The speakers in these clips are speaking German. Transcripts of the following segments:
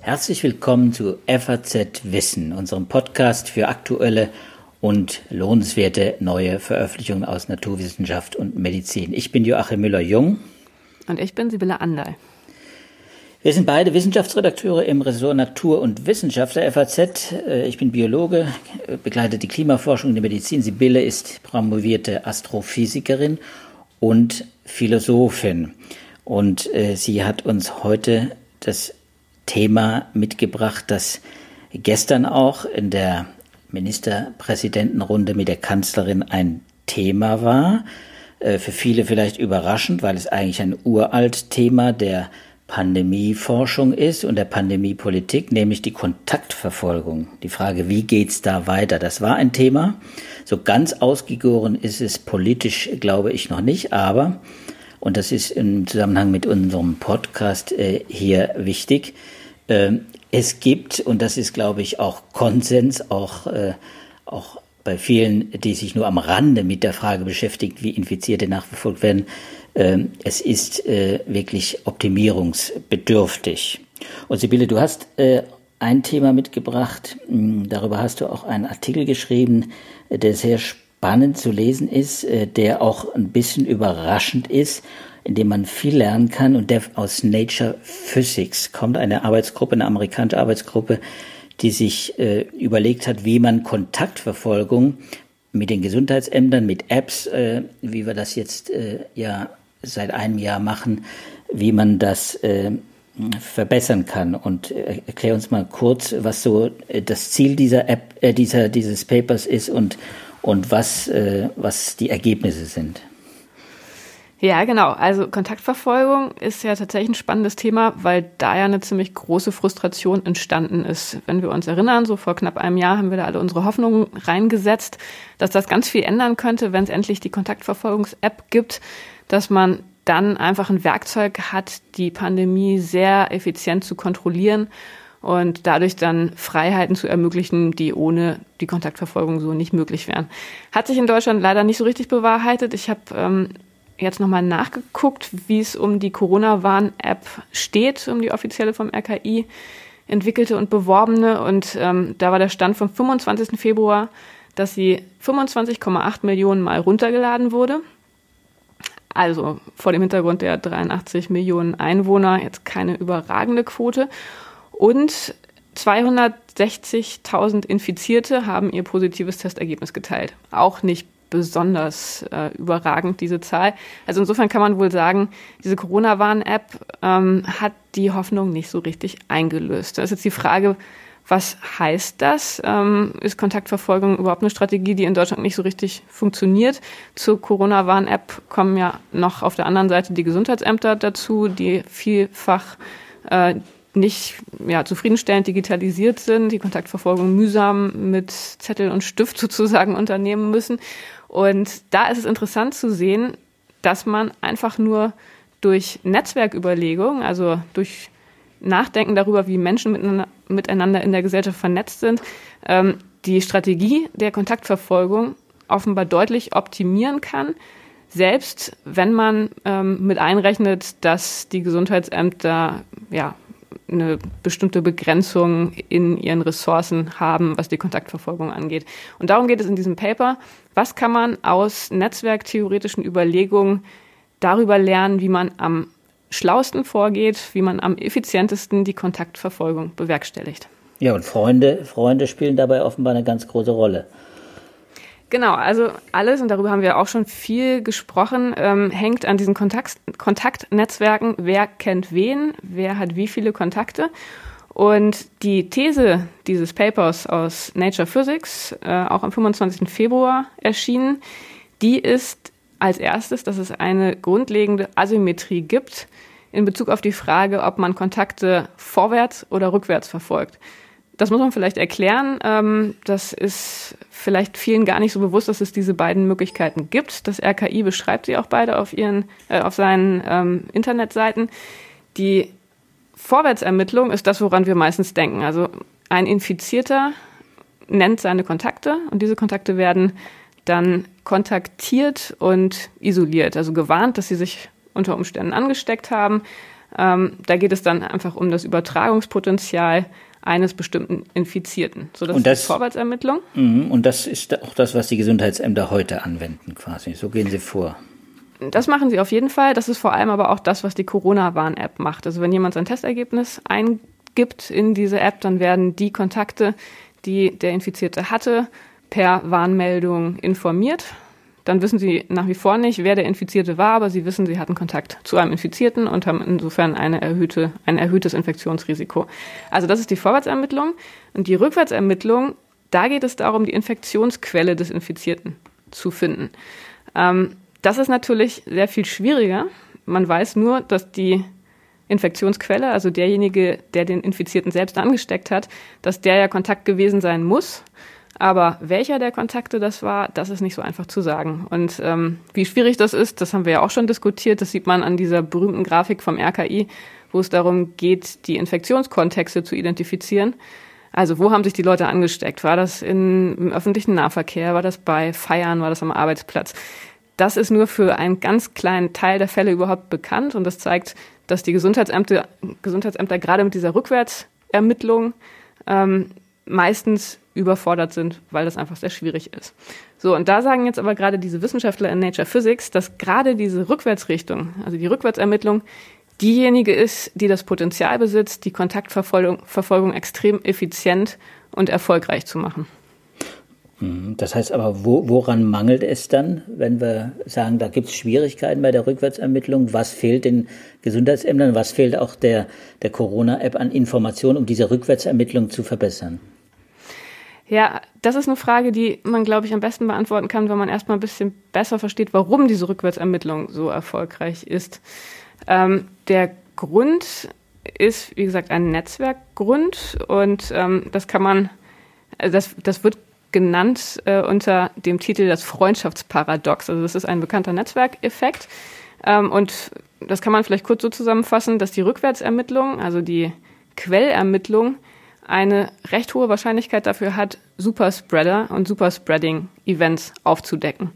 Herzlich willkommen zu FAZ Wissen, unserem Podcast für aktuelle und lohnenswerte neue Veröffentlichungen aus Naturwissenschaft und Medizin. Ich bin Joachim Müller-Jung. Und ich bin Sibylle Andal. Wir sind beide Wissenschaftsredakteure im Ressort Natur und Wissenschaft der FAZ. Äh, ich bin Biologe, begleite die Klimaforschung in der Medizin. Sibylle ist promovierte Astrophysikerin und Philosophin. Und äh, sie hat uns heute das Thema mitgebracht, das gestern auch in der Ministerpräsidentenrunde mit der Kanzlerin ein Thema war. Äh, für viele vielleicht überraschend, weil es eigentlich ein uralt Thema der Pandemieforschung ist und der Pandemiepolitik, nämlich die Kontaktverfolgung. Die Frage, wie geht's da weiter? Das war ein Thema. So ganz ausgegoren ist es politisch, glaube ich, noch nicht, aber, und das ist im Zusammenhang mit unserem Podcast äh, hier wichtig, ähm, es gibt, und das ist, glaube ich, auch Konsens, auch, äh, auch bei vielen, die sich nur am Rande mit der Frage beschäftigt, wie Infizierte nachverfolgt werden, äh, es ist äh, wirklich optimierungsbedürftig. Und Sibylle, du hast äh, ein Thema mitgebracht, hm, darüber hast du auch einen Artikel geschrieben, der sehr spannend zu lesen ist, äh, der auch ein bisschen überraschend ist in dem man viel lernen kann und der aus Nature Physics kommt, eine Arbeitsgruppe, eine amerikanische Arbeitsgruppe, die sich äh, überlegt hat, wie man Kontaktverfolgung mit den Gesundheitsämtern, mit Apps, äh, wie wir das jetzt äh, ja seit einem Jahr machen, wie man das äh, verbessern kann. Und äh, erklär uns mal kurz, was so das Ziel dieser App, äh, dieser, dieses Papers ist und, und was, äh, was die Ergebnisse sind. Ja, genau. Also Kontaktverfolgung ist ja tatsächlich ein spannendes Thema, weil da ja eine ziemlich große Frustration entstanden ist. Wenn wir uns erinnern, so vor knapp einem Jahr haben wir da alle unsere Hoffnungen reingesetzt, dass das ganz viel ändern könnte, wenn es endlich die Kontaktverfolgungs-App gibt, dass man dann einfach ein Werkzeug hat, die Pandemie sehr effizient zu kontrollieren und dadurch dann Freiheiten zu ermöglichen, die ohne die Kontaktverfolgung so nicht möglich wären. Hat sich in Deutschland leider nicht so richtig bewahrheitet. Ich habe ähm, jetzt nochmal nachgeguckt, wie es um die Corona-Warn-App steht, um die offizielle vom RKI entwickelte und beworbene. Und ähm, da war der Stand vom 25. Februar, dass sie 25,8 Millionen Mal runtergeladen wurde. Also vor dem Hintergrund der 83 Millionen Einwohner jetzt keine überragende Quote. Und 260.000 Infizierte haben ihr positives Testergebnis geteilt. Auch nicht besonders äh, überragend, diese Zahl. Also insofern kann man wohl sagen, diese Corona-Warn-App ähm, hat die Hoffnung nicht so richtig eingelöst. Da ist jetzt die Frage, was heißt das? Ähm, ist Kontaktverfolgung überhaupt eine Strategie, die in Deutschland nicht so richtig funktioniert? Zur Corona-Warn-App kommen ja noch auf der anderen Seite die Gesundheitsämter dazu, die vielfach äh, nicht ja, zufriedenstellend digitalisiert sind, die Kontaktverfolgung mühsam mit Zettel und Stift sozusagen unternehmen müssen. Und da ist es interessant zu sehen, dass man einfach nur durch Netzwerküberlegung, also durch Nachdenken darüber, wie Menschen miteinander in der Gesellschaft vernetzt sind, ähm, die Strategie der Kontaktverfolgung offenbar deutlich optimieren kann, selbst wenn man ähm, mit einrechnet, dass die Gesundheitsämter ja eine bestimmte Begrenzung in ihren Ressourcen haben, was die Kontaktverfolgung angeht. Und darum geht es in diesem Paper. Was kann man aus netzwerktheoretischen Überlegungen darüber lernen, wie man am schlausten vorgeht, wie man am effizientesten die Kontaktverfolgung bewerkstelligt? Ja, und Freunde, Freunde spielen dabei offenbar eine ganz große Rolle. Genau, also alles, und darüber haben wir auch schon viel gesprochen, ähm, hängt an diesen Kontakt, Kontaktnetzwerken. Wer kennt wen? Wer hat wie viele Kontakte? Und die These dieses Papers aus Nature Physics, äh, auch am 25. Februar erschienen, die ist als erstes, dass es eine grundlegende Asymmetrie gibt in Bezug auf die Frage, ob man Kontakte vorwärts oder rückwärts verfolgt. Das muss man vielleicht erklären. Ähm, das ist vielleicht vielen gar nicht so bewusst, dass es diese beiden Möglichkeiten gibt. Das RKI beschreibt sie auch beide auf ihren, äh, auf seinen ähm, Internetseiten. Die Vorwärtsermittlung ist das, woran wir meistens denken. Also ein Infizierter nennt seine Kontakte und diese Kontakte werden dann kontaktiert und isoliert, also gewarnt, dass sie sich unter Umständen angesteckt haben. Ähm, da geht es dann einfach um das Übertragungspotenzial eines bestimmten Infizierten. So, das, und das ist die Vorwärtsermittlung. Mhm, und das ist auch das, was die Gesundheitsämter heute anwenden, quasi. So gehen sie vor. Das machen sie auf jeden Fall. Das ist vor allem aber auch das, was die Corona-Warn-App macht. Also wenn jemand sein Testergebnis eingibt in diese App, dann werden die Kontakte, die der Infizierte hatte, per Warnmeldung informiert. Dann wissen sie nach wie vor nicht, wer der Infizierte war, aber sie wissen, sie hatten Kontakt zu einem Infizierten und haben insofern eine erhöhte, ein erhöhtes Infektionsrisiko. Also das ist die Vorwärtsermittlung. Und die Rückwärtsermittlung, da geht es darum, die Infektionsquelle des Infizierten zu finden. Ähm, das ist natürlich sehr viel schwieriger. Man weiß nur, dass die Infektionsquelle, also derjenige, der den Infizierten selbst angesteckt hat, dass der ja Kontakt gewesen sein muss. Aber welcher der Kontakte das war, das ist nicht so einfach zu sagen. Und ähm, wie schwierig das ist, das haben wir ja auch schon diskutiert. Das sieht man an dieser berühmten Grafik vom RKI, wo es darum geht, die Infektionskontexte zu identifizieren. Also wo haben sich die Leute angesteckt? War das in, im öffentlichen Nahverkehr? War das bei Feiern? War das am Arbeitsplatz? Das ist nur für einen ganz kleinen Teil der Fälle überhaupt bekannt und das zeigt, dass die Gesundheitsämter, Gesundheitsämter gerade mit dieser Rückwärtsermittlung ähm, meistens überfordert sind, weil das einfach sehr schwierig ist. So, und da sagen jetzt aber gerade diese Wissenschaftler in Nature Physics, dass gerade diese Rückwärtsrichtung, also die Rückwärtsermittlung, diejenige ist, die das Potenzial besitzt, die Kontaktverfolgung Verfolgung extrem effizient und erfolgreich zu machen. Mhm. Das heißt aber, wo, woran mangelt es dann, wenn wir sagen, da gibt es Schwierigkeiten bei der Rückwärtsermittlung? Was fehlt den Gesundheitsämtern? Was fehlt auch der, der Corona-App an Informationen, um diese Rückwärtsermittlung zu verbessern? Ja, das ist eine Frage, die man, glaube ich, am besten beantworten kann, wenn man erstmal ein bisschen besser versteht, warum diese Rückwärtsermittlung so erfolgreich ist. Ähm, der Grund ist, wie gesagt, ein Netzwerkgrund und ähm, das kann man, also das, das wird genannt äh, unter dem Titel das Freundschaftsparadox. Also das ist ein bekannter Netzwerkeffekt. Ähm, und das kann man vielleicht kurz so zusammenfassen, dass die Rückwärtsermittlung, also die Quellermittlung, eine recht hohe Wahrscheinlichkeit dafür hat, Superspreader und Superspreading-Events aufzudecken.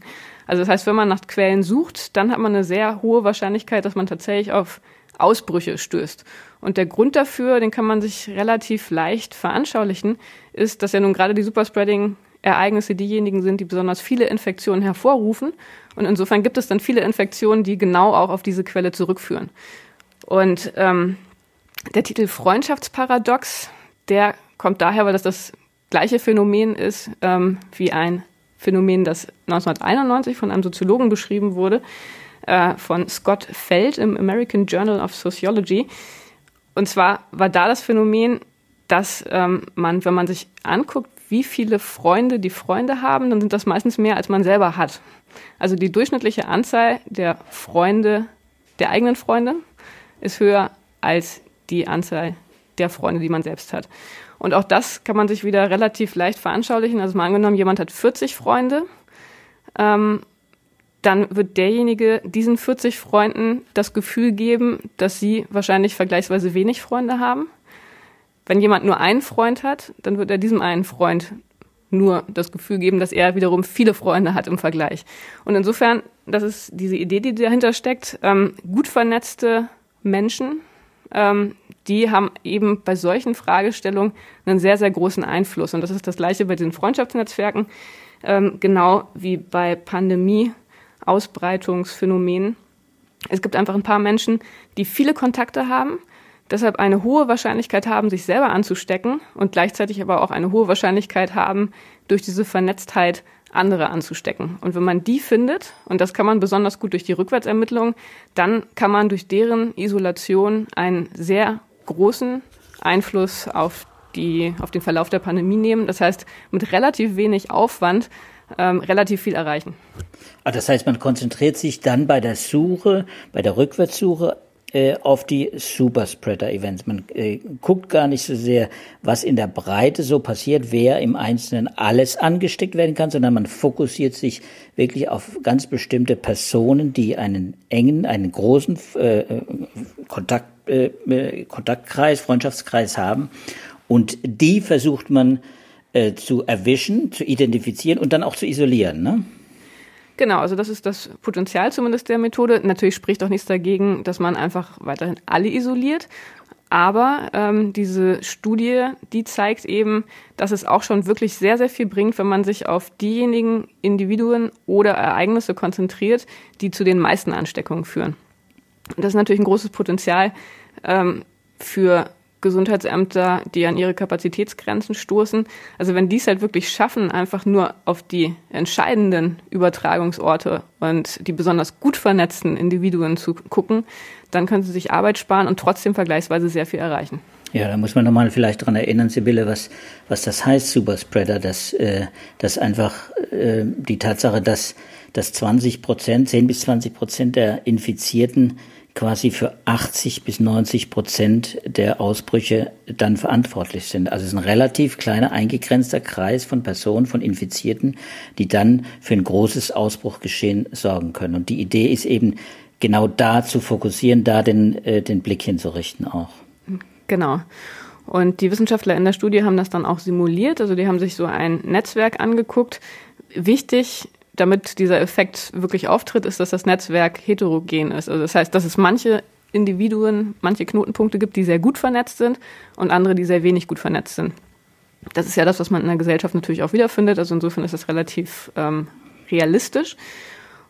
Also das heißt, wenn man nach Quellen sucht, dann hat man eine sehr hohe Wahrscheinlichkeit, dass man tatsächlich auf Ausbrüche stößt. Und der Grund dafür, den kann man sich relativ leicht veranschaulichen, ist, dass ja nun gerade die Superspreading-Ereignisse diejenigen sind, die besonders viele Infektionen hervorrufen. Und insofern gibt es dann viele Infektionen, die genau auch auf diese Quelle zurückführen. Und ähm, der Titel Freundschaftsparadox, der kommt daher, weil das das gleiche Phänomen ist ähm, wie ein Phänomen, das 1991 von einem Soziologen beschrieben wurde, äh, von Scott Feld im American Journal of Sociology. Und zwar war da das Phänomen, dass ähm, man, wenn man sich anguckt, wie viele Freunde die Freunde haben, dann sind das meistens mehr, als man selber hat. Also die durchschnittliche Anzahl der Freunde, der eigenen Freunde, ist höher als die Anzahl der Freunde, die man selbst hat. Und auch das kann man sich wieder relativ leicht veranschaulichen. Also mal angenommen, jemand hat 40 Freunde, ähm, dann wird derjenige diesen 40 Freunden das Gefühl geben, dass sie wahrscheinlich vergleichsweise wenig Freunde haben. Wenn jemand nur einen Freund hat, dann wird er diesem einen Freund nur das Gefühl geben, dass er wiederum viele Freunde hat im Vergleich. Und insofern, das ist diese Idee, die dahinter steckt, ähm, gut vernetzte Menschen ähm, die haben eben bei solchen Fragestellungen einen sehr, sehr großen Einfluss. Und das ist das Gleiche bei den Freundschaftsnetzwerken, ähm, genau wie bei Pandemie-Ausbreitungsphänomenen. Es gibt einfach ein paar Menschen, die viele Kontakte haben, deshalb eine hohe Wahrscheinlichkeit haben, sich selber anzustecken und gleichzeitig aber auch eine hohe Wahrscheinlichkeit haben, durch diese Vernetztheit andere anzustecken. Und wenn man die findet, und das kann man besonders gut durch die Rückwärtsermittlung, dann kann man durch deren Isolation einen sehr großen Einfluss auf, die, auf den Verlauf der Pandemie nehmen. Das heißt, mit relativ wenig Aufwand ähm, relativ viel erreichen. Ah, das heißt, man konzentriert sich dann bei der Suche, bei der Rückwärtssuche äh, auf die Superspreader-Events. Man äh, guckt gar nicht so sehr, was in der Breite so passiert, wer im Einzelnen alles angesteckt werden kann, sondern man fokussiert sich wirklich auf ganz bestimmte Personen, die einen engen, einen großen äh, Kontakt, äh, äh, Kontaktkreis, Freundschaftskreis haben. Und die versucht man äh, zu erwischen, zu identifizieren und dann auch zu isolieren. Ne? Genau, also das ist das Potenzial zumindest der Methode. Natürlich spricht auch nichts dagegen, dass man einfach weiterhin alle isoliert. Aber ähm, diese Studie, die zeigt eben, dass es auch schon wirklich sehr, sehr viel bringt, wenn man sich auf diejenigen Individuen oder Ereignisse konzentriert, die zu den meisten Ansteckungen führen. Das ist natürlich ein großes Potenzial ähm, für Gesundheitsämter, die an ihre Kapazitätsgrenzen stoßen. Also wenn die es halt wirklich schaffen, einfach nur auf die entscheidenden Übertragungsorte und die besonders gut vernetzten Individuen zu gucken, dann können sie sich Arbeit sparen und trotzdem vergleichsweise sehr viel erreichen. Ja, da muss man nochmal vielleicht dran erinnern, Sibylle, was, was das heißt, Superspreader, dass, äh, dass einfach äh, die Tatsache, dass, dass 20 Prozent, 10 bis 20 Prozent der Infizierten quasi für 80 bis 90 Prozent der Ausbrüche dann verantwortlich sind. Also es ist ein relativ kleiner eingegrenzter Kreis von Personen, von Infizierten, die dann für ein großes Ausbruchgeschehen sorgen können. Und die Idee ist eben genau da zu fokussieren, da den, äh, den Blick hinzurichten auch. Genau. Und die Wissenschaftler in der Studie haben das dann auch simuliert. Also die haben sich so ein Netzwerk angeguckt. Wichtig damit dieser Effekt wirklich auftritt, ist, dass das Netzwerk heterogen ist. Also das heißt, dass es manche Individuen, manche Knotenpunkte gibt, die sehr gut vernetzt sind und andere, die sehr wenig gut vernetzt sind. Das ist ja das, was man in der Gesellschaft natürlich auch wiederfindet. Also insofern ist das relativ ähm, realistisch.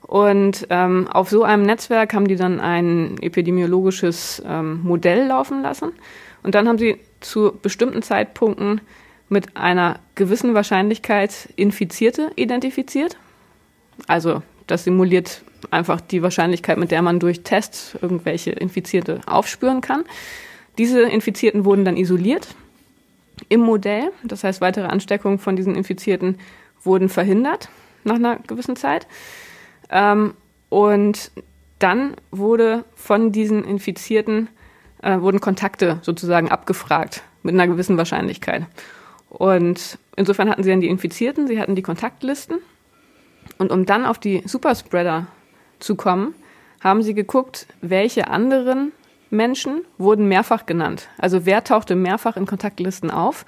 Und ähm, auf so einem Netzwerk haben die dann ein epidemiologisches ähm, Modell laufen lassen. Und dann haben sie zu bestimmten Zeitpunkten mit einer gewissen Wahrscheinlichkeit Infizierte identifiziert. Also das simuliert einfach die Wahrscheinlichkeit, mit der man durch Tests irgendwelche Infizierte aufspüren kann. Diese Infizierten wurden dann isoliert im Modell. Das heißt, weitere Ansteckungen von diesen Infizierten wurden verhindert nach einer gewissen Zeit. Ähm, und dann wurde von diesen Infizierten äh, wurden Kontakte sozusagen abgefragt mit einer gewissen Wahrscheinlichkeit. Und insofern hatten sie dann die Infizierten, sie hatten die Kontaktlisten und um dann auf die Superspreader zu kommen, haben sie geguckt, welche anderen Menschen wurden mehrfach genannt. Also wer tauchte mehrfach in Kontaktlisten auf.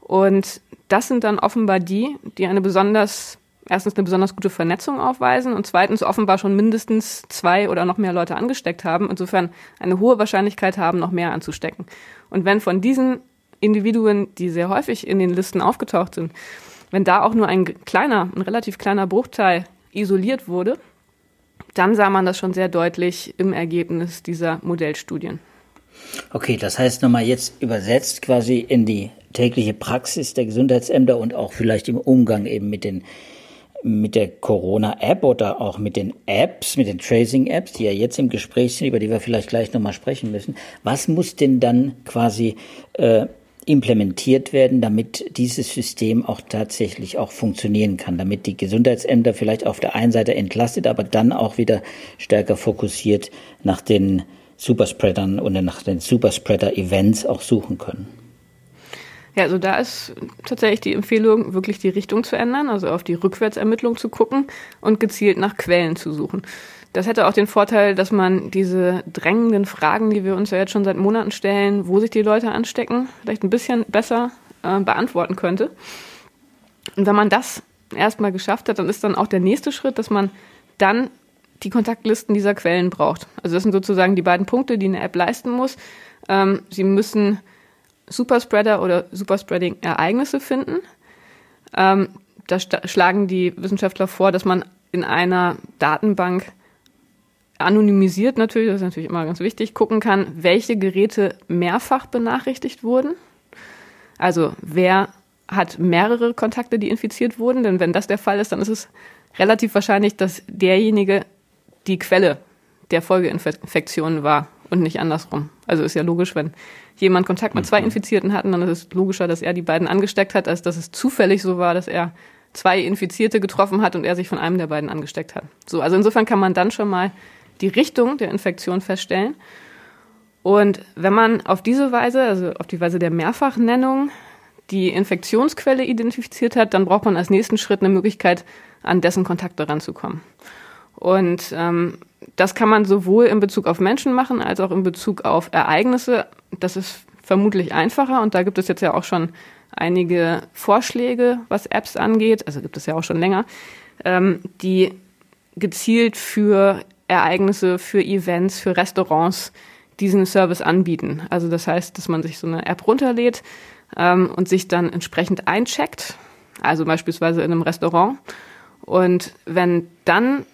Und das sind dann offenbar die, die eine besonders, erstens eine besonders gute Vernetzung aufweisen und zweitens offenbar schon mindestens zwei oder noch mehr Leute angesteckt haben. Insofern eine hohe Wahrscheinlichkeit haben, noch mehr anzustecken. Und wenn von diesen Individuen, die sehr häufig in den Listen aufgetaucht sind, wenn da auch nur ein kleiner, ein relativ kleiner Bruchteil isoliert wurde, dann sah man das schon sehr deutlich im Ergebnis dieser Modellstudien. Okay, das heißt nochmal jetzt übersetzt quasi in die tägliche Praxis der Gesundheitsämter und auch vielleicht im Umgang eben mit den mit der Corona-App oder auch mit den Apps, mit den Tracing-Apps, die ja jetzt im Gespräch sind, über die wir vielleicht gleich nochmal sprechen müssen. Was muss denn dann quasi äh, implementiert werden, damit dieses System auch tatsächlich auch funktionieren kann, damit die Gesundheitsämter vielleicht auf der einen Seite entlastet, aber dann auch wieder stärker fokussiert nach den Superspreadern und nach den Superspreader-Events auch suchen können. Ja, also da ist tatsächlich die Empfehlung, wirklich die Richtung zu ändern, also auf die Rückwärtsermittlung zu gucken und gezielt nach Quellen zu suchen. Das hätte auch den Vorteil, dass man diese drängenden Fragen, die wir uns ja jetzt schon seit Monaten stellen, wo sich die Leute anstecken, vielleicht ein bisschen besser äh, beantworten könnte. Und wenn man das erstmal geschafft hat, dann ist dann auch der nächste Schritt, dass man dann die Kontaktlisten dieser Quellen braucht. Also das sind sozusagen die beiden Punkte, die eine App leisten muss. Ähm, sie müssen Superspreader oder Superspreading-Ereignisse finden. Ähm, da schlagen die Wissenschaftler vor, dass man in einer Datenbank anonymisiert natürlich, das ist natürlich immer ganz wichtig, gucken kann, welche Geräte mehrfach benachrichtigt wurden. Also wer hat mehrere Kontakte, die infiziert wurden, denn wenn das der Fall ist, dann ist es relativ wahrscheinlich, dass derjenige die Quelle der Folgeinfektionen war und nicht andersrum. Also ist ja logisch, wenn jemand Kontakt mit zwei mhm. Infizierten hatten, dann ist es logischer, dass er die beiden angesteckt hat, als dass es zufällig so war, dass er zwei Infizierte getroffen hat und er sich von einem der beiden angesteckt hat. So, also insofern kann man dann schon mal die Richtung der Infektion feststellen. Und wenn man auf diese Weise, also auf die Weise der Mehrfachnennung, die Infektionsquelle identifiziert hat, dann braucht man als nächsten Schritt eine Möglichkeit, an dessen Kontakte ranzukommen. Und ähm, das kann man sowohl in Bezug auf Menschen machen, als auch in Bezug auf Ereignisse. Das ist vermutlich einfacher und da gibt es jetzt ja auch schon einige Vorschläge, was Apps angeht, also gibt es ja auch schon länger, ähm, die gezielt für Ereignisse, für Events, für Restaurants diesen Service anbieten. Also das heißt, dass man sich so eine App runterlädt ähm, und sich dann entsprechend eincheckt, also beispielsweise in einem Restaurant. Und wenn dann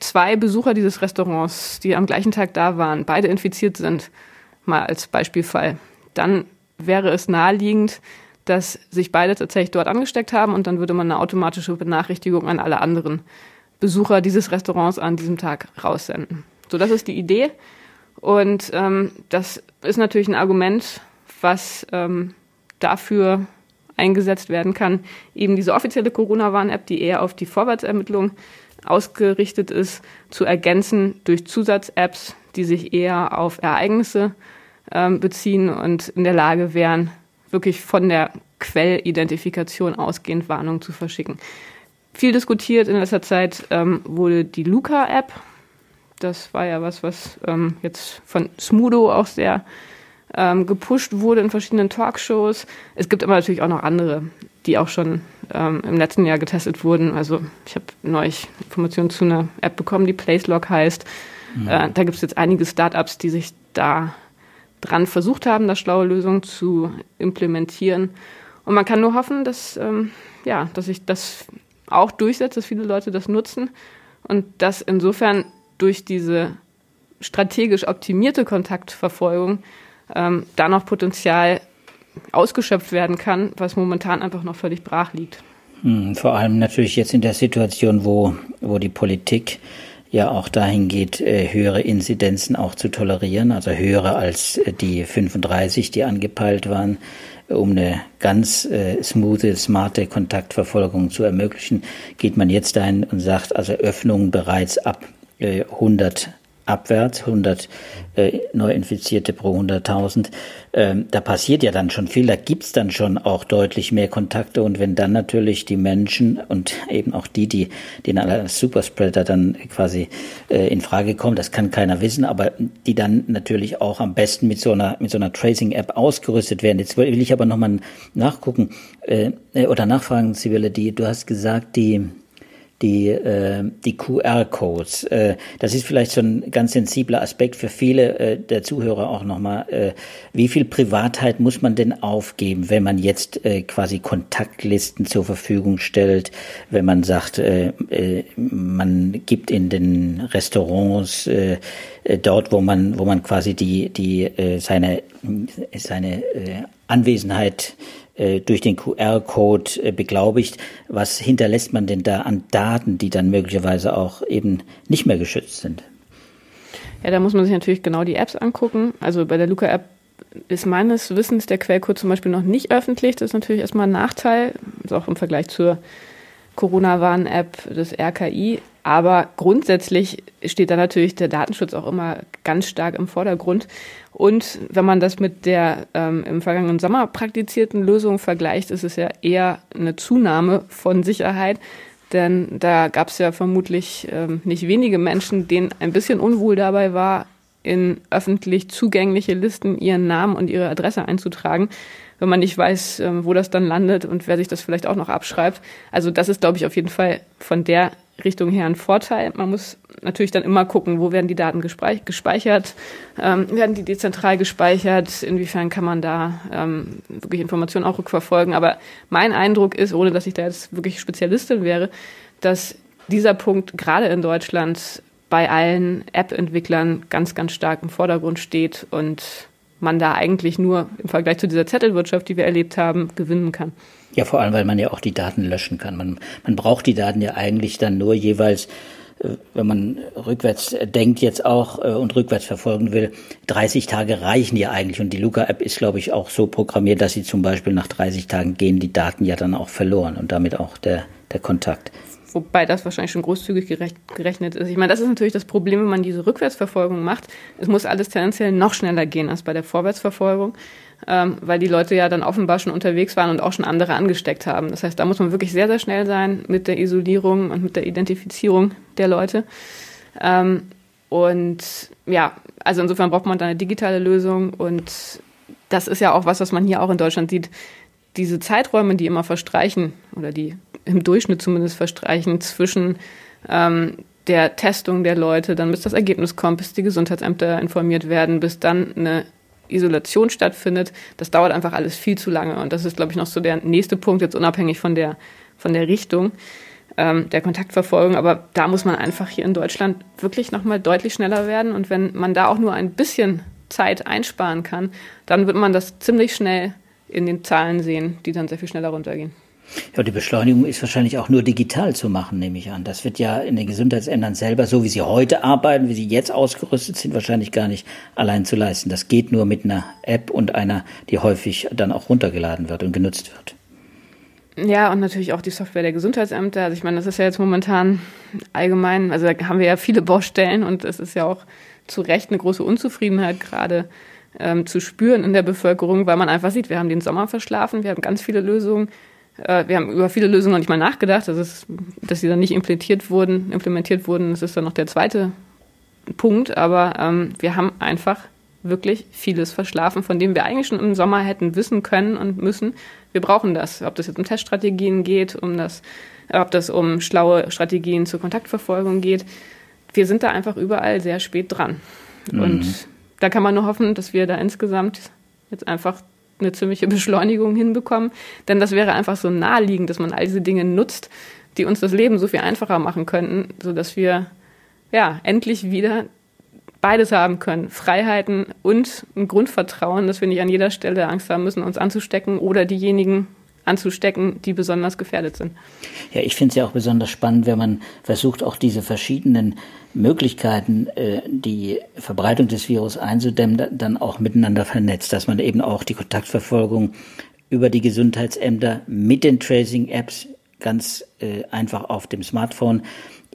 zwei Besucher dieses Restaurants, die am gleichen Tag da waren, beide infiziert sind, mal als Beispielfall, dann wäre es naheliegend, dass sich beide tatsächlich dort angesteckt haben und dann würde man eine automatische Benachrichtigung an alle anderen Besucher dieses Restaurants an diesem Tag raussenden. So, das ist die Idee. Und ähm, das ist natürlich ein Argument, was ähm, dafür eingesetzt werden kann, eben diese offizielle Corona-Warn-App, die eher auf die Vorwärtsermittlung ausgerichtet ist, zu ergänzen durch Zusatz-Apps, die sich eher auf Ereignisse ähm, beziehen und in der Lage wären, wirklich von der Quellidentifikation ausgehend Warnungen zu verschicken. Viel diskutiert in letzter Zeit ähm, wurde die Luca-App. Das war ja was, was ähm, jetzt von Smudo auch sehr ähm, gepusht wurde in verschiedenen Talkshows. Es gibt aber natürlich auch noch andere, die auch schon ähm, im letzten Jahr getestet wurden. Also ich habe neulich Informationen zu einer App bekommen, die PlaceLog heißt. Mhm. Äh, da gibt es jetzt einige Startups, die sich da dran versucht haben, da schlaue Lösungen zu implementieren. Und man kann nur hoffen, dass, ähm, ja, dass sich das auch durchsetzt, dass viele Leute das nutzen und dass insofern durch diese strategisch optimierte Kontaktverfolgung ähm, da noch Potenzial ausgeschöpft werden kann, was momentan einfach noch völlig brach liegt. Hm, vor allem natürlich jetzt in der Situation, wo, wo die Politik ja auch dahin geht, äh, höhere Inzidenzen auch zu tolerieren, also höhere als äh, die 35, die angepeilt waren, um eine ganz äh, smoothe, smarte Kontaktverfolgung zu ermöglichen, geht man jetzt dahin und sagt, also Öffnungen bereits ab 100 abwärts, 100 äh, Neuinfizierte pro 100.000. Ähm, da passiert ja dann schon viel, da gibt's dann schon auch deutlich mehr Kontakte und wenn dann natürlich die Menschen und eben auch die, die den als Superspreader dann quasi äh, in Frage kommen, das kann keiner wissen, aber die dann natürlich auch am besten mit so einer so einer Tracing-App ausgerüstet werden. Jetzt will ich aber nochmal nachgucken äh, oder nachfragen, Sibylle, die du hast gesagt, die die, äh, die QR-Codes. Äh, das ist vielleicht so ein ganz sensibler Aspekt für viele äh, der Zuhörer auch nochmal. Äh, wie viel Privatheit muss man denn aufgeben, wenn man jetzt äh, quasi Kontaktlisten zur Verfügung stellt, wenn man sagt, äh, äh, man gibt in den Restaurants äh, äh dort, wo man, wo man quasi die, die, äh, seine, seine äh, Anwesenheit durch den QR-Code äh, beglaubigt. Was hinterlässt man denn da an Daten, die dann möglicherweise auch eben nicht mehr geschützt sind? Ja, da muss man sich natürlich genau die Apps angucken. Also bei der Luca-App ist meines Wissens der Quellcode zum Beispiel noch nicht öffentlich. Das ist natürlich erstmal ein Nachteil, also auch im Vergleich zur Corona-Warn-App des RKI. Aber grundsätzlich steht da natürlich der Datenschutz auch immer ganz stark im Vordergrund. Und wenn man das mit der ähm, im vergangenen Sommer praktizierten Lösung vergleicht, ist es ja eher eine Zunahme von Sicherheit. Denn da gab es ja vermutlich ähm, nicht wenige Menschen, denen ein bisschen unwohl dabei war, in öffentlich zugängliche Listen ihren Namen und ihre Adresse einzutragen wenn man nicht weiß, ähm, wo das dann landet und wer sich das vielleicht auch noch abschreibt. Also das ist, glaube ich, auf jeden Fall von der Richtung her ein Vorteil. Man muss natürlich dann immer gucken, wo werden die Daten gespeichert, ähm, werden die dezentral gespeichert, inwiefern kann man da ähm, wirklich Informationen auch rückverfolgen. Aber mein Eindruck ist, ohne dass ich da jetzt wirklich Spezialistin wäre, dass dieser Punkt gerade in Deutschland bei allen App-Entwicklern ganz, ganz stark im Vordergrund steht und man da eigentlich nur im Vergleich zu dieser Zettelwirtschaft, die wir erlebt haben, gewinnen kann. Ja, vor allem, weil man ja auch die Daten löschen kann. Man, man braucht die Daten ja eigentlich dann nur jeweils, äh, wenn man rückwärts denkt jetzt auch äh, und rückwärts verfolgen will, 30 Tage reichen ja eigentlich. Und die Luca-App ist, glaube ich, auch so programmiert, dass sie zum Beispiel nach 30 Tagen gehen die Daten ja dann auch verloren und damit auch der, der Kontakt wobei das wahrscheinlich schon großzügig gerechnet ist. Ich meine, das ist natürlich das Problem, wenn man diese Rückwärtsverfolgung macht. Es muss alles tendenziell noch schneller gehen als bei der Vorwärtsverfolgung, ähm, weil die Leute ja dann offenbar schon unterwegs waren und auch schon andere angesteckt haben. Das heißt, da muss man wirklich sehr, sehr schnell sein mit der Isolierung und mit der Identifizierung der Leute. Ähm, und ja, also insofern braucht man da eine digitale Lösung und das ist ja auch was, was man hier auch in Deutschland sieht. Diese Zeiträume, die immer verstreichen oder die im Durchschnitt zumindest verstreichen zwischen ähm, der Testung der Leute, dann bis das Ergebnis kommt, bis die Gesundheitsämter informiert werden, bis dann eine Isolation stattfindet, das dauert einfach alles viel zu lange. Und das ist, glaube ich, noch so der nächste Punkt, jetzt unabhängig von der, von der Richtung ähm, der Kontaktverfolgung. Aber da muss man einfach hier in Deutschland wirklich nochmal deutlich schneller werden. Und wenn man da auch nur ein bisschen Zeit einsparen kann, dann wird man das ziemlich schnell in den Zahlen sehen, die dann sehr viel schneller runtergehen. Ja, die Beschleunigung ist wahrscheinlich auch nur digital zu machen, nehme ich an. Das wird ja in den Gesundheitsämtern selber, so wie sie heute arbeiten, wie sie jetzt ausgerüstet sind, wahrscheinlich gar nicht allein zu leisten. Das geht nur mit einer App und einer, die häufig dann auch runtergeladen wird und genutzt wird. Ja, und natürlich auch die Software der Gesundheitsämter. Also ich meine, das ist ja jetzt momentan allgemein, also da haben wir ja viele Baustellen und es ist ja auch zu Recht eine große Unzufriedenheit gerade ähm, zu spüren in der Bevölkerung, weil man einfach sieht, wir haben den Sommer verschlafen, wir haben ganz viele Lösungen äh, wir haben über viele Lösungen noch nicht mal nachgedacht, das ist, dass sie dann nicht implementiert wurden, implementiert wurden, das ist dann noch der zweite Punkt, aber ähm, wir haben einfach wirklich vieles verschlafen, von dem wir eigentlich schon im Sommer hätten wissen können und müssen. Wir brauchen das, ob das jetzt um Teststrategien geht, um das, ob das um schlaue Strategien zur Kontaktverfolgung geht. Wir sind da einfach überall sehr spät dran. Mhm. Und da kann man nur hoffen, dass wir da insgesamt jetzt einfach eine ziemliche Beschleunigung hinbekommen. Denn das wäre einfach so naheliegend, dass man all diese Dinge nutzt, die uns das Leben so viel einfacher machen könnten, sodass wir ja endlich wieder beides haben können. Freiheiten und ein Grundvertrauen, dass wir nicht an jeder Stelle Angst haben müssen, uns anzustecken oder diejenigen anzustecken, die besonders gefährdet sind. Ja, ich finde es ja auch besonders spannend, wenn man versucht, auch diese verschiedenen Möglichkeiten, äh, die Verbreitung des Virus einzudämmen, dann auch miteinander vernetzt, dass man eben auch die Kontaktverfolgung über die Gesundheitsämter mit den Tracing-Apps ganz äh, einfach auf dem Smartphone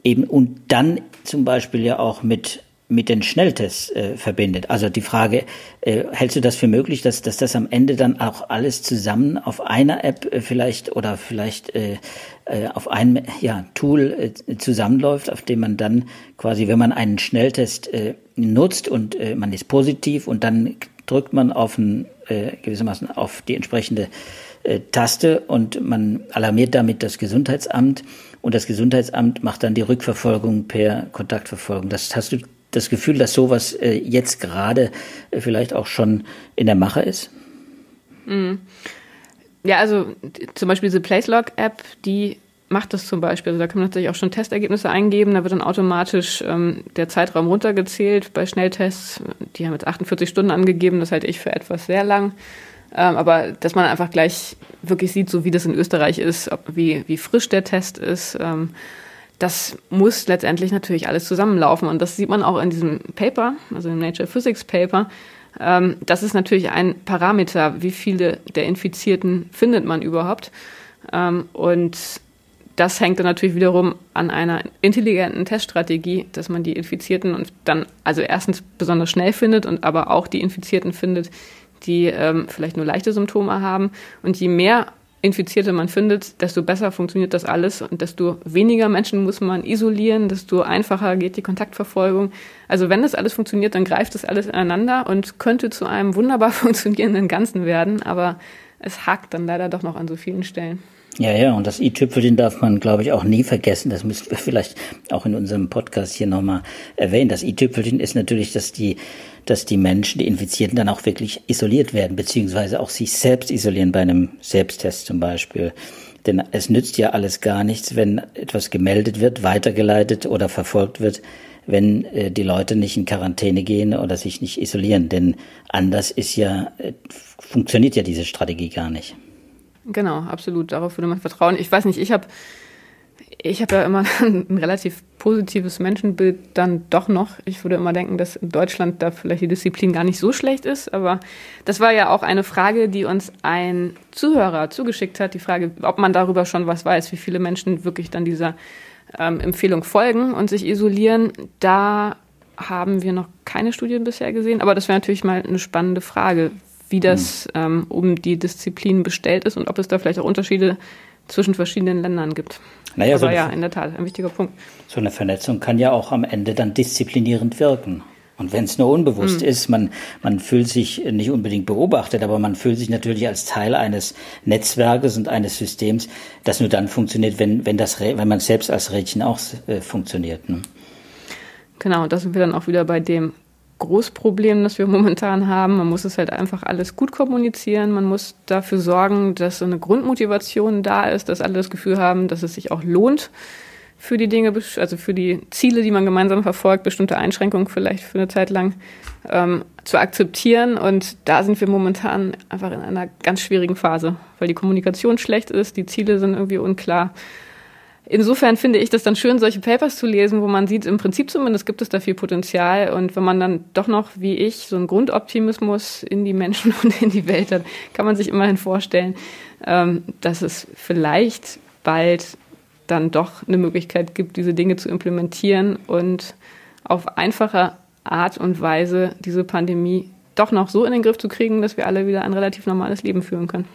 eben und dann zum Beispiel ja auch mit mit den Schnelltests äh, verbindet. Also die Frage, äh, hältst du das für möglich, dass, dass das am Ende dann auch alles zusammen auf einer App äh, vielleicht oder vielleicht äh, äh, auf einem ja, Tool äh, zusammenläuft, auf dem man dann quasi, wenn man einen Schnelltest äh, nutzt und äh, man ist positiv und dann drückt man auf ein, äh, gewissermaßen auf die entsprechende äh, Taste und man alarmiert damit das Gesundheitsamt und das Gesundheitsamt macht dann die Rückverfolgung per Kontaktverfolgung. Das hast du das Gefühl, dass sowas äh, jetzt gerade äh, vielleicht auch schon in der Mache ist? Mhm. Ja, also zum Beispiel diese PlaceLog-App, die macht das zum Beispiel. Also da kann man natürlich auch schon Testergebnisse eingeben. Da wird dann automatisch ähm, der Zeitraum runtergezählt bei Schnelltests. Die haben jetzt 48 Stunden angegeben. Das halte ich für etwas sehr lang. Ähm, aber dass man einfach gleich wirklich sieht, so wie das in Österreich ist, ob, wie, wie frisch der Test ist. Ähm, das muss letztendlich natürlich alles zusammenlaufen. Und das sieht man auch in diesem Paper, also im Nature Physics Paper. Ähm, das ist natürlich ein Parameter, wie viele der Infizierten findet man überhaupt. Ähm, und das hängt dann natürlich wiederum an einer intelligenten Teststrategie, dass man die Infizierten und dann also erstens besonders schnell findet und aber auch die Infizierten findet, die ähm, vielleicht nur leichte Symptome haben. Und je mehr Infizierte man findet, desto besser funktioniert das alles und desto weniger Menschen muss man isolieren, desto einfacher geht die Kontaktverfolgung. Also wenn das alles funktioniert, dann greift das alles ineinander und könnte zu einem wunderbar funktionierenden Ganzen werden, aber es hakt dann leider doch noch an so vielen Stellen. Ja, ja, und das i-Tüpfelchen darf man, glaube ich, auch nie vergessen. Das müssen wir vielleicht auch in unserem Podcast hier nochmal erwähnen. Das i-Tüpfelchen ist natürlich, dass die, dass die Menschen, die Infizierten dann auch wirklich isoliert werden, beziehungsweise auch sich selbst isolieren bei einem Selbsttest zum Beispiel. Denn es nützt ja alles gar nichts, wenn etwas gemeldet wird, weitergeleitet oder verfolgt wird, wenn äh, die Leute nicht in Quarantäne gehen oder sich nicht isolieren. Denn anders ist ja, äh, funktioniert ja diese Strategie gar nicht. Genau, absolut. Darauf würde man vertrauen. Ich weiß nicht, ich habe ich habe ja immer ein relativ positives Menschenbild dann doch noch. Ich würde immer denken, dass in Deutschland da vielleicht die Disziplin gar nicht so schlecht ist. Aber das war ja auch eine Frage, die uns ein Zuhörer zugeschickt hat. Die Frage, ob man darüber schon was weiß, wie viele Menschen wirklich dann dieser ähm, Empfehlung folgen und sich isolieren. Da haben wir noch keine Studien bisher gesehen. Aber das wäre natürlich mal eine spannende Frage wie das hm. ähm, um die Disziplinen bestellt ist und ob es da vielleicht auch Unterschiede zwischen verschiedenen Ländern gibt. Naja, Aber so ja, in der Tat, ein wichtiger Punkt. So eine Vernetzung kann ja auch am Ende dann disziplinierend wirken. Und wenn es nur unbewusst mhm. ist, man, man fühlt sich nicht unbedingt beobachtet, aber man fühlt sich natürlich als Teil eines Netzwerkes und eines Systems, das nur dann funktioniert, wenn, wenn, das, wenn man selbst als Rädchen auch äh, funktioniert. Ne? Genau, und das sind wir dann auch wieder bei dem Großproblem, das wir momentan haben. Man muss es halt einfach alles gut kommunizieren. Man muss dafür sorgen, dass so eine Grundmotivation da ist, dass alle das Gefühl haben, dass es sich auch lohnt, für die Dinge, also für die Ziele, die man gemeinsam verfolgt, bestimmte Einschränkungen vielleicht für eine Zeit lang ähm, zu akzeptieren. Und da sind wir momentan einfach in einer ganz schwierigen Phase, weil die Kommunikation schlecht ist, die Ziele sind irgendwie unklar. Insofern finde ich das dann schön, solche Papers zu lesen, wo man sieht, im Prinzip zumindest gibt es da viel Potenzial. Und wenn man dann doch noch, wie ich, so einen Grundoptimismus in die Menschen und in die Welt hat, kann man sich immerhin vorstellen, ähm, dass es vielleicht bald dann doch eine Möglichkeit gibt, diese Dinge zu implementieren und auf einfache Art und Weise diese Pandemie doch noch so in den Griff zu kriegen, dass wir alle wieder ein relativ normales Leben führen können.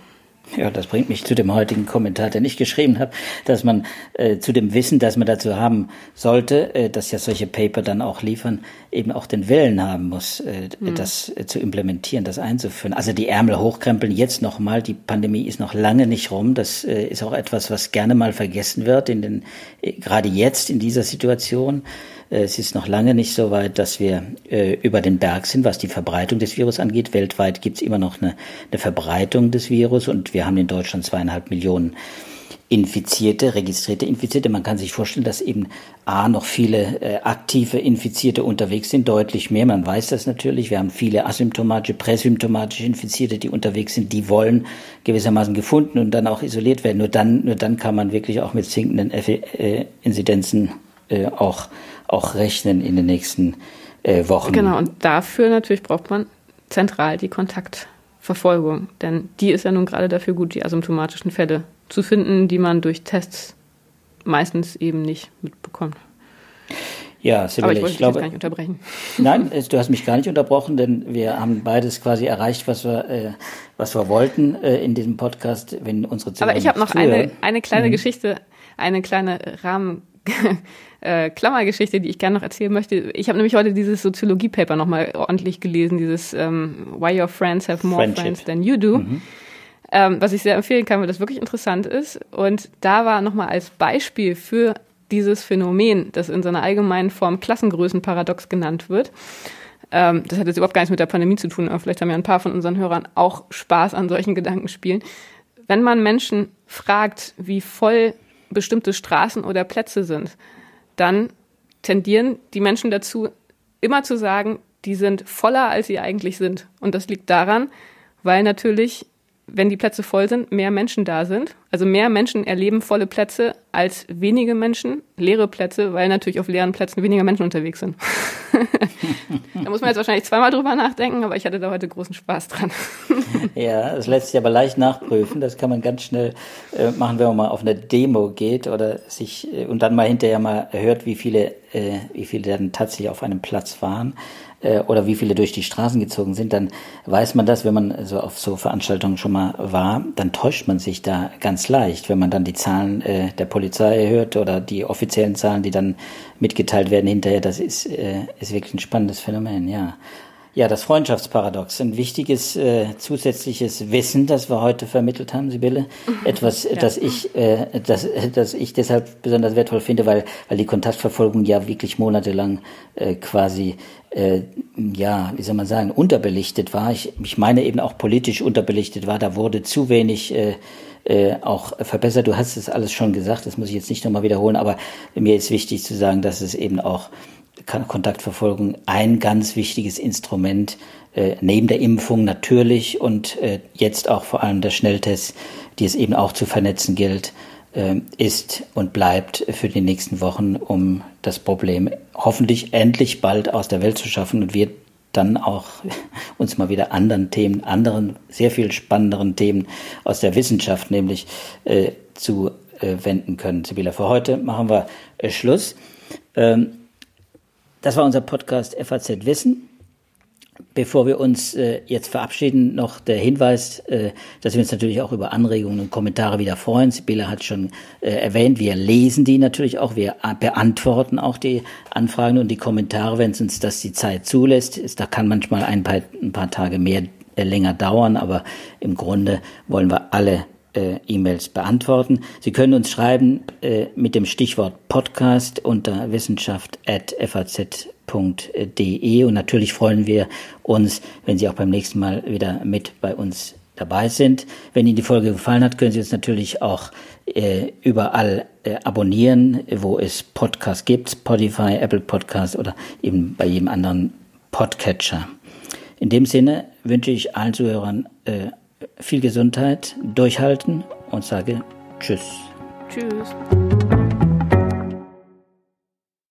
Ja, das bringt mich zu dem heutigen Kommentar, den ich geschrieben habe, dass man äh, zu dem Wissen, das man dazu haben sollte, äh, dass ja solche Paper dann auch liefern, eben auch den Willen haben muss, äh, mhm. das äh, zu implementieren, das einzuführen. Also die Ärmel hochkrempeln jetzt nochmal, die Pandemie ist noch lange nicht rum. Das äh, ist auch etwas, was gerne mal vergessen wird, in den, äh, gerade jetzt in dieser Situation. Äh, es ist noch lange nicht so weit, dass wir äh, über den Berg sind, was die Verbreitung des Virus angeht. Weltweit gibt es immer noch eine, eine Verbreitung des Virus und wir haben in Deutschland zweieinhalb Millionen Infizierte, registrierte Infizierte. Man kann sich vorstellen, dass eben A noch viele äh, aktive Infizierte unterwegs sind, deutlich mehr. Man weiß das natürlich. Wir haben viele asymptomatische, präsymptomatische Infizierte, die unterwegs sind. Die wollen gewissermaßen gefunden und dann auch isoliert werden. Nur dann, nur dann kann man wirklich auch mit sinkenden äh, Inzidenzen äh, auch auch rechnen in den nächsten äh, Wochen. Genau, und dafür natürlich braucht man zentral die Kontaktverfolgung, denn die ist ja nun gerade dafür gut, die asymptomatischen Fälle zu finden, die man durch Tests meistens eben nicht mitbekommt. Ja, Sibylle, Aber ich, ich glaube, gar nicht unterbrechen. Nein, du hast mich gar nicht unterbrochen, denn wir haben beides quasi erreicht, was wir, äh, was wir wollten äh, in diesem Podcast, wenn unsere Zuhörer Aber ich habe noch eine, eine kleine mhm. Geschichte, eine kleine Rahmen äh, Klammergeschichte, die ich gerne noch erzählen möchte. Ich habe nämlich heute dieses Soziologie-Paper nochmal ordentlich gelesen, dieses ähm, Why Your Friends Have More Friendship. Friends Than You Do. Mhm. Ähm, was ich sehr empfehlen kann, weil das wirklich interessant ist. Und da war nochmal als Beispiel für dieses Phänomen, das in seiner allgemeinen Form Klassengrößenparadox genannt wird. Ähm, das hat jetzt überhaupt gar nichts mit der Pandemie zu tun, aber vielleicht haben ja ein paar von unseren Hörern auch Spaß an solchen Gedankenspielen. Wenn man Menschen fragt, wie voll bestimmte Straßen oder Plätze sind, dann tendieren die Menschen dazu, immer zu sagen, die sind voller, als sie eigentlich sind. Und das liegt daran, weil natürlich wenn die Plätze voll sind, mehr Menschen da sind. Also mehr Menschen erleben volle Plätze als wenige Menschen leere Plätze, weil natürlich auf leeren Plätzen weniger Menschen unterwegs sind. da muss man jetzt wahrscheinlich zweimal drüber nachdenken, aber ich hatte da heute großen Spaß dran. ja, das lässt sich aber leicht nachprüfen. Das kann man ganz schnell äh, machen, wenn man mal auf eine Demo geht oder sich äh, und dann mal hinterher mal hört, wie viele, äh, wie viele dann tatsächlich auf einem Platz waren äh, oder wie viele durch die Straßen gezogen sind, dann weiß man das, wenn man so auf so Veranstaltungen schon mal war, dann täuscht man sich da ganz leicht, wenn man dann die Zahlen äh, der Polizei hört oder die offiziellen Zahlen, die dann mitgeteilt werden hinterher. Das ist, äh, ist wirklich ein spannendes Phänomen, ja. Ja, das Freundschaftsparadox, ein wichtiges äh, zusätzliches Wissen, das wir heute vermittelt haben, Sibylle. Etwas, ja. das ich, äh, das, das ich deshalb besonders wertvoll finde, weil, weil die Kontaktverfolgung ja wirklich monatelang äh, quasi, äh, ja, wie soll man sagen, unterbelichtet war. Ich, ich meine eben auch politisch unterbelichtet war. Da wurde zu wenig äh, äh, auch verbessert. Du hast es alles schon gesagt, das muss ich jetzt nicht nochmal wiederholen, aber mir ist wichtig zu sagen, dass es eben auch Kontaktverfolgung ein ganz wichtiges Instrument äh, neben der Impfung natürlich und äh, jetzt auch vor allem der Schnelltest, die es eben auch zu vernetzen gilt, äh, ist und bleibt für die nächsten Wochen, um das Problem hoffentlich endlich bald aus der Welt zu schaffen und wir dann auch uns mal wieder anderen Themen, anderen, sehr viel spannenderen Themen aus der Wissenschaft nämlich äh, zu äh, wenden können. Sibylla, für heute machen wir äh, Schluss. Ähm, das war unser Podcast FAZ Wissen. Bevor wir uns äh, jetzt verabschieden, noch der Hinweis, äh, dass wir uns natürlich auch über Anregungen und Kommentare wieder freuen. Sibylle hat schon äh, erwähnt, wir lesen die natürlich auch, wir beantworten auch die Anfragen und die Kommentare, wenn es uns das die Zeit zulässt. Ist, da kann manchmal ein paar, ein paar Tage mehr, äh, länger dauern, aber im Grunde wollen wir alle äh, E-Mails beantworten. Sie können uns schreiben äh, mit dem Stichwort Podcast unter wissenschaft.faz.de und natürlich freuen wir uns, wenn Sie auch beim nächsten Mal wieder mit bei uns dabei sind. Wenn Ihnen die Folge gefallen hat, können Sie uns natürlich auch äh, überall äh, abonnieren, wo es Podcasts gibt, Spotify, Apple Podcasts oder eben bei jedem anderen Podcatcher. In dem Sinne wünsche ich allen Zuhörern äh, viel Gesundheit, durchhalten und sage Tschüss. Tschüss.